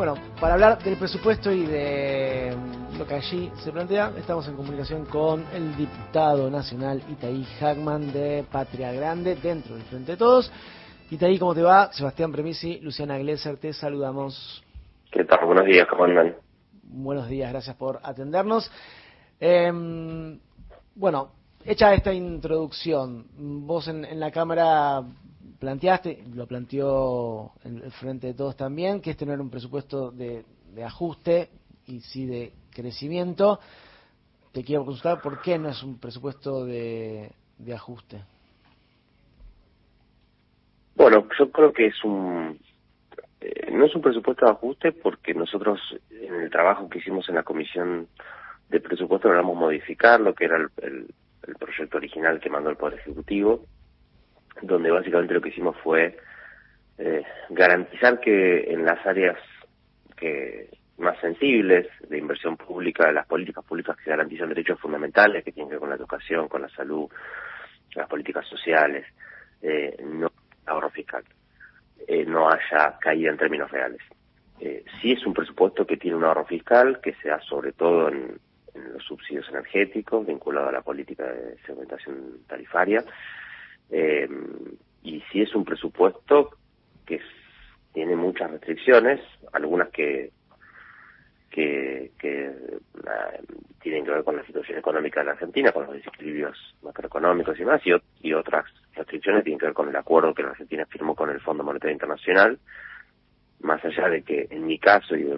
Bueno, para hablar del presupuesto y de lo que allí se plantea, estamos en comunicación con el diputado nacional Itaí Hackman de Patria Grande, dentro del Frente de Todos. Itaí, ¿cómo te va? Sebastián Premisi, Luciana Glesser, te saludamos. ¿Qué tal? Buenos días, ¿cómo andan? Buenos días, gracias por atendernos. Eh, bueno, hecha esta introducción, vos en, en la Cámara planteaste, lo planteó el Frente de Todos también, que no era un presupuesto de, de ajuste y sí de crecimiento. Te quiero consultar por qué no es un presupuesto de, de ajuste. Bueno, yo creo que es un eh, no es un presupuesto de ajuste porque nosotros en el trabajo que hicimos en la comisión de presupuesto logramos modificar lo que era el, el, el proyecto original que mandó el Poder Ejecutivo donde básicamente lo que hicimos fue eh, garantizar que en las áreas que más sensibles de inversión pública, las políticas públicas que garantizan derechos fundamentales que tienen que ver con la educación, con la salud, las políticas sociales, eh, no ahorro fiscal, eh, no haya caída en términos reales. Eh, sí es un presupuesto que tiene un ahorro fiscal que se da sobre todo en, en los subsidios energéticos vinculado a la política de segmentación tarifaria, eh, y si es un presupuesto que tiene muchas restricciones, algunas que que, que uh, tienen que ver con la situación económica de la Argentina, con los desequilibrios macroeconómicos y más, y, otras restricciones tienen que ver con el acuerdo que la Argentina firmó con el Fondo Monetario Internacional, más allá de que en mi caso y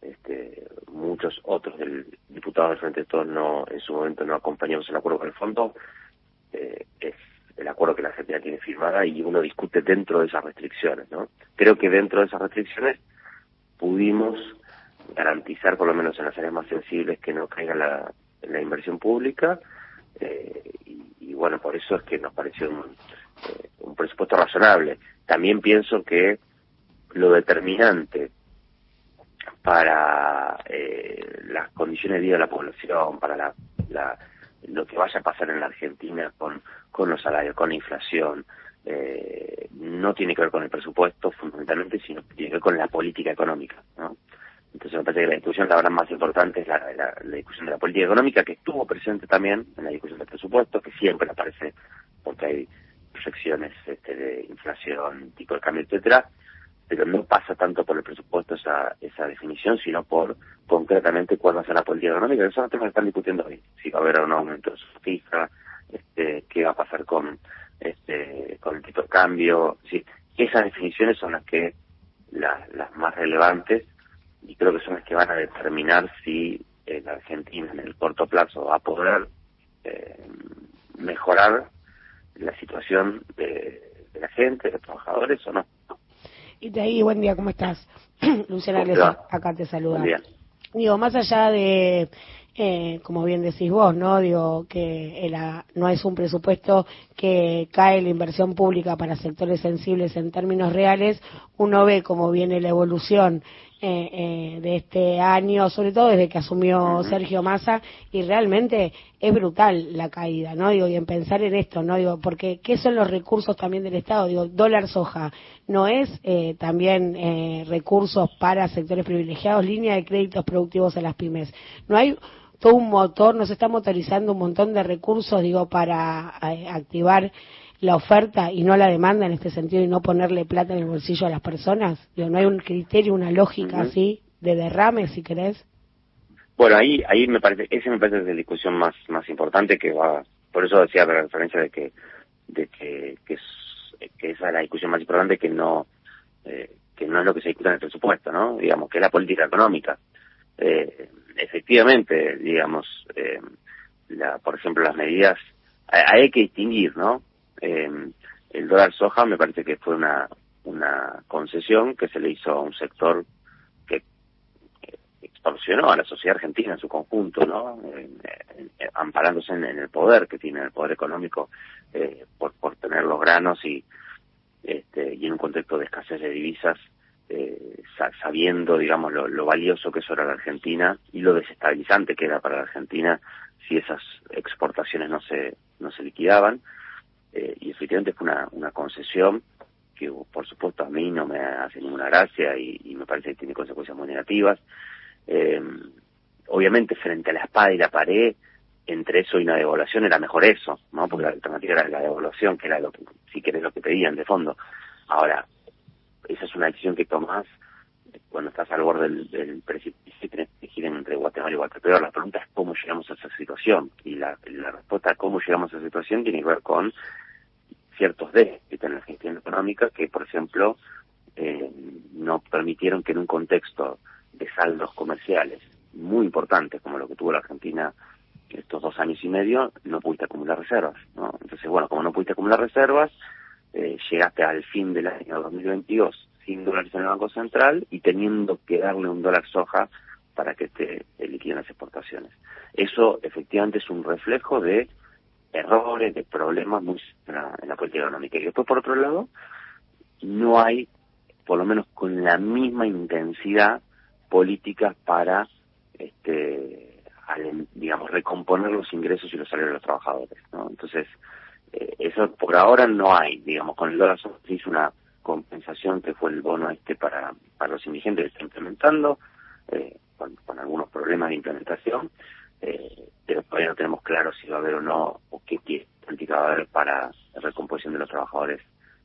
este, muchos otros del diputados del Frente de Todos no, en su momento no acompañamos el acuerdo con el fondo, eh, es el acuerdo que la Argentina tiene firmada y uno discute dentro de esas restricciones, ¿no? Creo que dentro de esas restricciones pudimos garantizar, por lo menos en las áreas más sensibles, que no caiga la, inversión pública eh, y, bueno, por eso es que nos pareció un, eh, un presupuesto razonable. También pienso que lo determinante para eh, las condiciones de vida de la población, para la lo que vaya a pasar en la Argentina con, con los salarios, con la inflación, eh, no tiene que ver con el presupuesto fundamentalmente, sino que tiene que ver con la política económica. ¿no? Entonces me parece que la discusión, la verdad, más importante es la, discusión de la política económica, que estuvo presente también en la discusión del presupuesto, que siempre aparece porque hay proyecciones este, de inflación, tipo de cambio, etcétera, pero no pasa tanto por el presupuesto esa, esa definición, sino por concretamente cuál va a ser la política económica, eso es lo que están discutiendo hoy, si va a haber un aumento de su fija, este, qué va a pasar con este con el tipo de cambio, sí, esas definiciones son las que las, las más relevantes y creo que son las que van a determinar si la Argentina en el corto plazo va a poder eh, mejorar la situación de, de la gente, de los trabajadores o no. Y de ahí, buen día, ¿cómo estás? Luciana Glesa, acá te saluda. Digo, más allá de, eh, como bien decís vos, ¿no? Digo, que el, no es un presupuesto que cae la inversión pública para sectores sensibles en términos reales, uno ve cómo viene la evolución eh, eh, de este año, sobre todo desde que asumió Sergio Massa, y realmente es brutal la caída, ¿no? Digo, y en pensar en esto, ¿no? Digo, porque ¿qué son los recursos también del Estado? Digo, dólar soja, ¿no es eh, también eh, recursos para sectores privilegiados, línea de créditos productivos a las pymes? ¿No hay todo un motor, nos está motorizando un montón de recursos, digo, para eh, activar la oferta y no la demanda en este sentido y no ponerle plata en el bolsillo a las personas? Digo, ¿No hay un criterio, una lógica uh -huh. así de derrame, si querés? Bueno, ahí ahí me parece, ese me parece la discusión más más importante que va, por eso decía la referencia de que de que, que, es, que esa es la discusión más importante que no eh, que no es lo que se discute en el presupuesto, ¿no? Digamos, que es la política económica. Eh, efectivamente, digamos, eh, la, por ejemplo, las medidas, hay, hay que distinguir, ¿no? Eh, el dólar soja me parece que fue una, una concesión que se le hizo a un sector que extorsionó a la sociedad argentina en su conjunto, ¿no? En, amparándose en, el poder que tiene el poder económico eh, por, por tener los granos y, este, y en un contexto de escasez de divisas, eh, sabiendo, digamos, lo, lo valioso que eso era la Argentina y lo desestabilizante que era para la Argentina si esas exportaciones no se, no se liquidaban eh, y efectivamente fue una, una concesión que por supuesto a mí no me hace ninguna gracia y, me parece que tiene consecuencias muy negativas. Eh, obviamente frente a la espada y la pared, entre eso y una devaluación era mejor eso, ¿no? Porque la alternativa era la devaluación, que era lo que, si querés, lo que pedían de fondo. Ahora, esa es una decisión que tomás cuando estás al borde del, precipicio y tenés que elegir entre Guatemala y Guatemala. La pregunta es cómo llegamos a esa situación. Y la, respuesta a cómo llegamos a esa situación tiene que ver con ciertos déficits en la gestión económica que, por ejemplo, eh, no permitieron que en un contexto de saldos comerciales muy importantes como lo que tuvo la Argentina estos dos años y medio, no pudiste acumular reservas. ¿no? Entonces, bueno, como no pudiste acumular reservas, eh, llegaste al fin del año 2022 sin dólares en el Banco Central y teniendo que darle un dólar soja para que te liquiden las exportaciones. Eso efectivamente es un reflejo de errores, de problemas muy en la, política económica. Y después, por otro lado, no hay, por lo menos con la misma intensidad, políticas para, este, digamos, recomponer los ingresos y los salarios de los trabajadores. ¿no? Entonces, eh, eso por ahora no hay, digamos, con el dólar se hizo una compensación que fue el bono este para, para los indigentes que está implementando, eh, con, algunos problemas de implementación, eh, pero todavía no tenemos claro si va a haber o no, o qué política va a haber para la recomposición de los trabajadores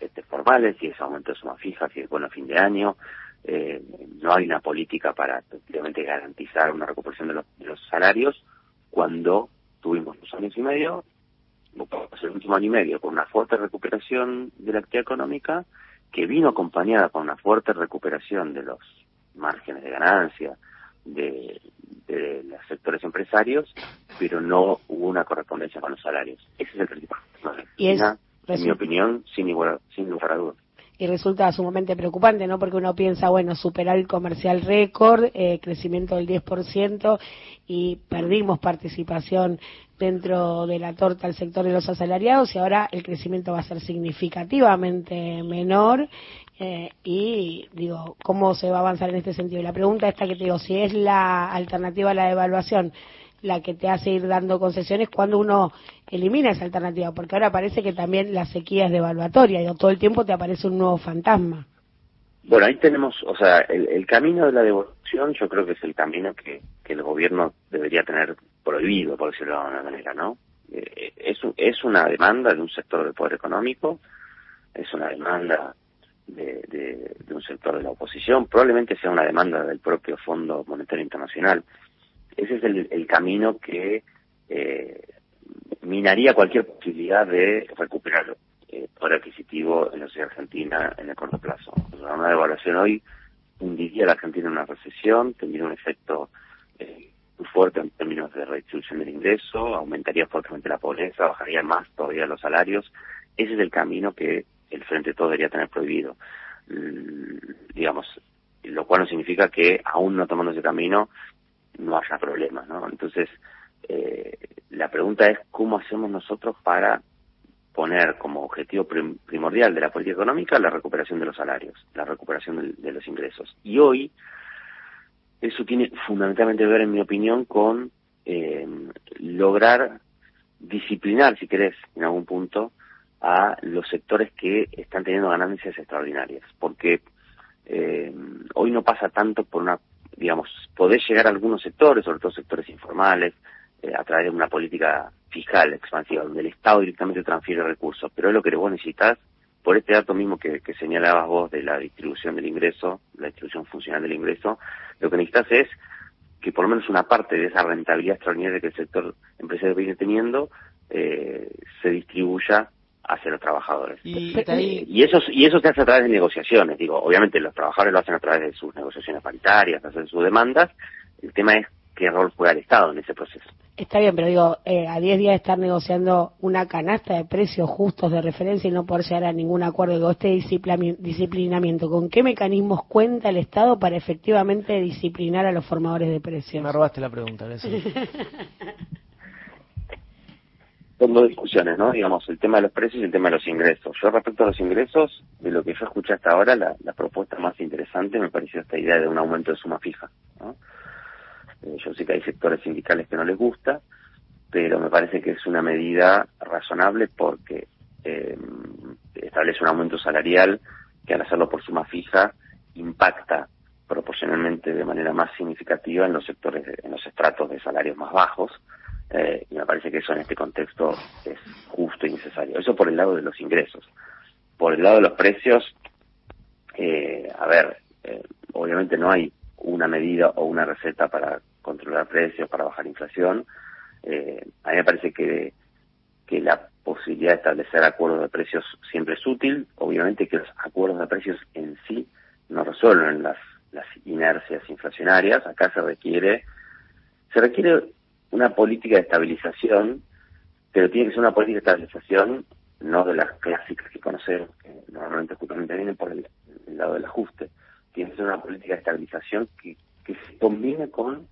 este, formales, si es aumento de suma fija, si es bueno a fin de año. Eh, no hay una política para efectivamente garantizar una recuperación de los, de los salarios cuando tuvimos dos años y medio, el último año y medio, con una fuerte recuperación de la actividad económica que vino acompañada con una fuerte recuperación de los márgenes de ganancia de, los sectores empresarios, pero no hubo una correspondencia con los salarios. Ese es el principal. Y es, en mi opinión, sin, igual, sin lugar a dudas y resulta sumamente preocupante, ¿no? Porque uno piensa, bueno, superar el comercial récord, eh, crecimiento del 10% y perdimos participación dentro de la torta al sector de los asalariados y ahora el crecimiento va a ser significativamente menor eh, y digo, ¿cómo se va a avanzar en este sentido? La pregunta esta que te digo, si es la alternativa a la devaluación, la que te hace ir dando concesiones cuando uno elimina esa alternativa, porque ahora parece que también la sequía es devaluatoria, y todo el tiempo te aparece un nuevo fantasma. Bueno, ahí tenemos, o sea, el, camino de la devolución yo creo que es el camino que, que el gobierno debería tener prohibido, por decirlo de alguna manera, ¿no? Eh, es, una demanda de un sector del poder económico, es una demanda de, un sector de la oposición, probablemente sea una demanda del propio Fondo Monetario Internacional ese es el, camino que eh, minaría cualquier posibilidad de recuperar eh, poder adquisitivo en la sociedad argentina en el corto plazo. una devaluación hoy hundiría a la Argentina en una recesión, tendría un efecto eh, muy fuerte en términos de redistribución del ingreso, aumentaría fuertemente la pobreza, bajaría más todavía los salarios. Ese es el camino que el Frente Todo debería tener prohibido. digamos, lo cual no significa que aún no tomando ese camino no haya problemas, ¿no? Entonces, eh, la pregunta es cómo hacemos nosotros para poner como objetivo primordial de la política económica la recuperación de los salarios, la recuperación de, los ingresos. Y hoy eso tiene fundamentalmente que ver, en mi opinión, con eh, lograr disciplinar, si querés, en algún punto, a los sectores que están teniendo ganancias extraordinarias. Porque eh, hoy no pasa tanto por una digamos, poder llegar a algunos sectores, sobre todo sectores informales, eh, a través de una política fiscal expansiva, donde el Estado directamente transfiere recursos. Pero es lo que vos necesitas, por este dato mismo que, que señalabas vos de la distribución del ingreso, la distribución funcional del ingreso, lo que necesitas es que por lo menos una parte de esa rentabilidad extraordinaria que el sector empresarial viene teniendo eh, se distribuya hacia los trabajadores. Y, eso y eso se hace a través de negociaciones. Digo, obviamente los trabajadores lo hacen a través de sus negociaciones paritarias, hacen sus demandas. El tema es qué rol juega el Estado en ese proceso. Está bien, pero digo, eh, a 10 días de estar negociando una canasta de precios justos de referencia y no poder llegar a ningún acuerdo con este disciplinamiento, ¿con qué mecanismos cuenta el Estado para efectivamente disciplinar a los formadores de precios? Me robaste la pregunta, son dos discusiones, ¿no? Digamos, el tema de los precios y el tema de los ingresos. Yo respecto a los ingresos, de lo que yo escuché hasta ahora, la, propuesta más interesante me pareció esta idea de un aumento de suma fija, ¿no? Eh, yo sé que hay sectores sindicales que no les gusta, pero me parece que es una medida razonable porque eh, establece un aumento salarial que al hacerlo por suma fija impacta proporcionalmente de manera más significativa en los sectores, en los estratos de salarios más bajos, eh, y me parece que eso en este contexto es justo y necesario. Eso por el lado de los ingresos. Por el lado de los precios, eh, a ver, obviamente no hay una medida o una receta para controlar precios, para bajar inflación. Eh, a mí me parece que, que la posibilidad de establecer acuerdos de precios siempre es útil. Obviamente que los acuerdos de precios en sí no resuelven las, las inercias inflacionarias. Acá se requiere, se requiere una política de estabilización, pero tiene que ser una política de estabilización no de las clásicas que conocemos, que normalmente justamente vienen por el, lado del ajuste. Tiene que ser una política de estabilización que, que se combine con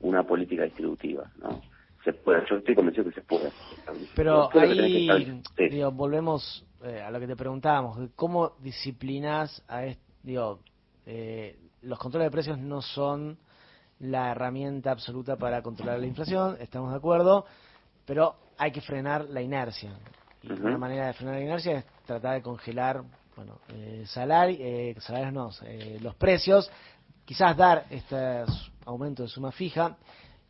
una política distributiva, ¿no? Se puede, yo estoy convencido que se puede. Pero ahí, digo, volvemos eh, a lo que te preguntábamos, ¿cómo disciplinas a este, digo, eh, los controles de precios no son la herramienta absoluta para controlar la inflación, estamos de acuerdo, pero hay que frenar la inercia. Y una manera de frenar la inercia es tratar de congelar, bueno, eh, salario, eh, salarios no, eh, los precios, quizás dar este aumento de suma fija.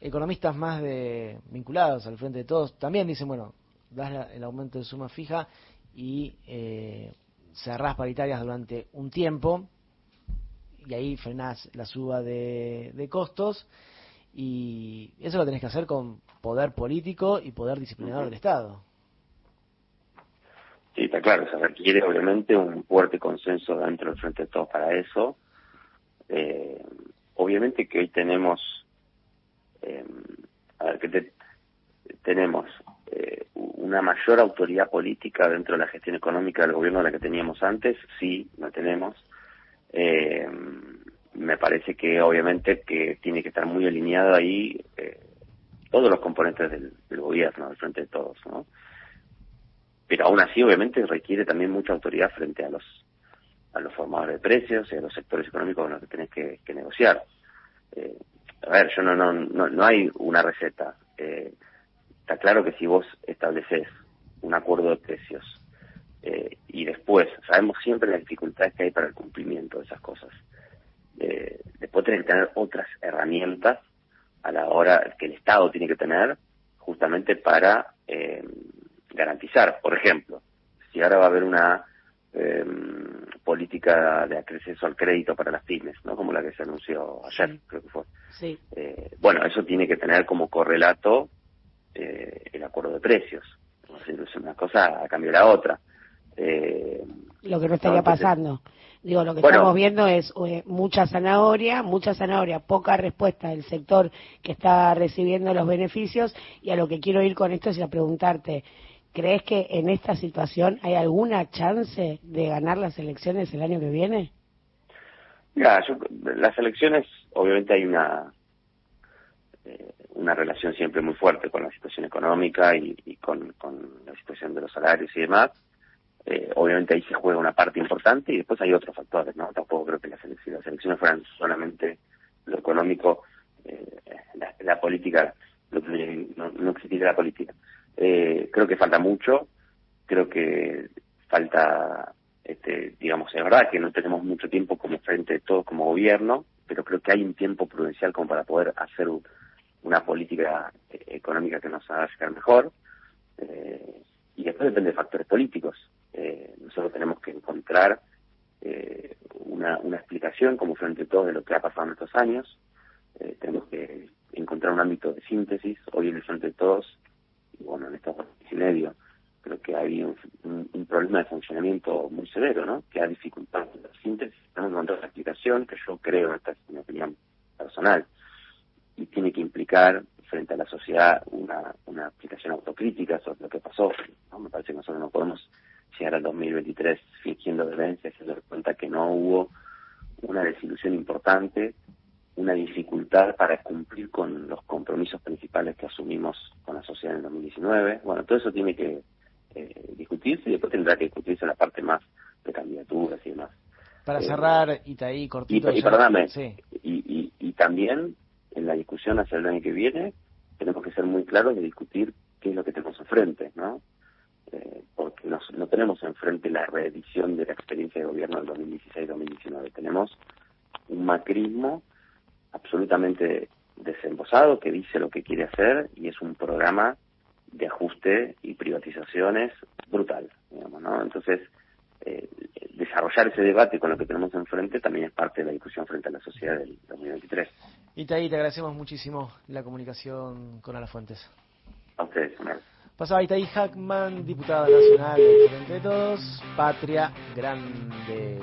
Economistas más de, vinculados al frente de todos también dicen, bueno, das el aumento de suma fija y eh, cerrás paritarias durante un tiempo y ahí frenás la suba de, costos y eso lo tenés que hacer con poder político y poder disciplinador del Estado. Sí, está claro, se requiere obviamente un fuerte consenso dentro del Frente de Todos para eso. Eh, obviamente que hoy tenemos, eh, que tenemos eh, una mayor autoridad política dentro de la gestión económica del gobierno de la que teníamos antes, sí, la tenemos. Eh, me parece que obviamente que tiene que estar muy alineado ahí eh, todos los componentes del, gobierno, del frente de todos, ¿no? Pero aún así, obviamente, requiere también mucha autoridad frente a los a los formadores de precios y a los sectores económicos con los que tenés que, negociar. Eh, a ver, yo no, no, no, no hay una receta. Eh, está claro que si vos estableces un acuerdo de precios eh, y después, sabemos siempre las dificultades que hay para el cumplimiento de esas cosas. Eh, después tenés que tener otras herramientas a la hora que el Estado tiene que tener justamente para eh, garantizar, por ejemplo, si ahora va a haber una em, política de acceso al crédito para las pymes, ¿no? Como la que se anunció ayer, creo que fue. Sí. bueno, eso tiene que tener como correlato el acuerdo de precios. Una cosa a cambio de la otra. Eh, lo que no estaría pasando. Digo, lo que estamos viendo es eh, mucha zanahoria, mucha zanahoria, poca respuesta del sector que está recibiendo los beneficios. Y a lo que quiero ir con esto es a preguntarte, ¿crees que en esta situación hay alguna chance de ganar las elecciones el año que viene? Mira, las elecciones, obviamente hay una eh, una relación siempre muy fuerte con la situación elecciones y, con, la situación de los salarios y demás eh, obviamente ahí se juega una parte importante y después hay otros factores, ¿no? Tampoco creo que las elecciones, las elecciones fueran solamente lo económico, eh, la, política, no, no existiría la política. Eh, creo que falta mucho, creo que falta, este, digamos, es verdad que no tenemos mucho tiempo como frente de todos como gobierno, pero creo que hay un tiempo prudencial como para poder hacer una política económica que nos haga llegar mejor. y después depende de factores políticos eh, nosotros tenemos que encontrar eh, una, una, explicación como frente a todo de lo que ha pasado en estos años. Eh, tenemos que encontrar un ámbito de síntesis. Hoy en el frente de todos, y bueno, en estos años y medio, creo que hay un, un, problema de funcionamiento muy severo, ¿no? Que ha dificultado la síntesis. Que encontrar una explicación que yo creo, esta es mi opinión personal, y tiene que implicar frente a la sociedad una, una aplicación autocrítica sobre lo que pasó. ¿no? Me parece que nosotros no podemos llegar al 2023 fingiendo y se dar cuenta que no hubo una desilusión importante, una dificultad para cumplir con los compromisos principales que asumimos con la sociedad en el 2019. Bueno, todo eso tiene que eh, discutirse y después tendrá que discutirse la parte más de candidaturas y demás. Para eh, cerrar, Itaí, cortito. Y, y perdóname, y, y, también en la discusión hacia el año que viene tenemos que ser muy claros de discutir qué es lo que tenemos enfrente, ¿no? eh, porque no tenemos enfrente la reedición de la experiencia de gobierno del 2016-2019. Tenemos un macrismo absolutamente desembosado que dice lo que quiere hacer y es un programa de ajuste y privatizaciones brutal, digamos, ¿no? Entonces, eh, desarrollar ese debate con lo que tenemos enfrente también es parte de la discusión frente a la sociedad del 2023. Itaí, te agradecemos muchísimo la comunicación con Ala Fuentes. A ustedes, Pasaba Itaí Hackman, diputada nacional del Frente de Todos, Patria Grande.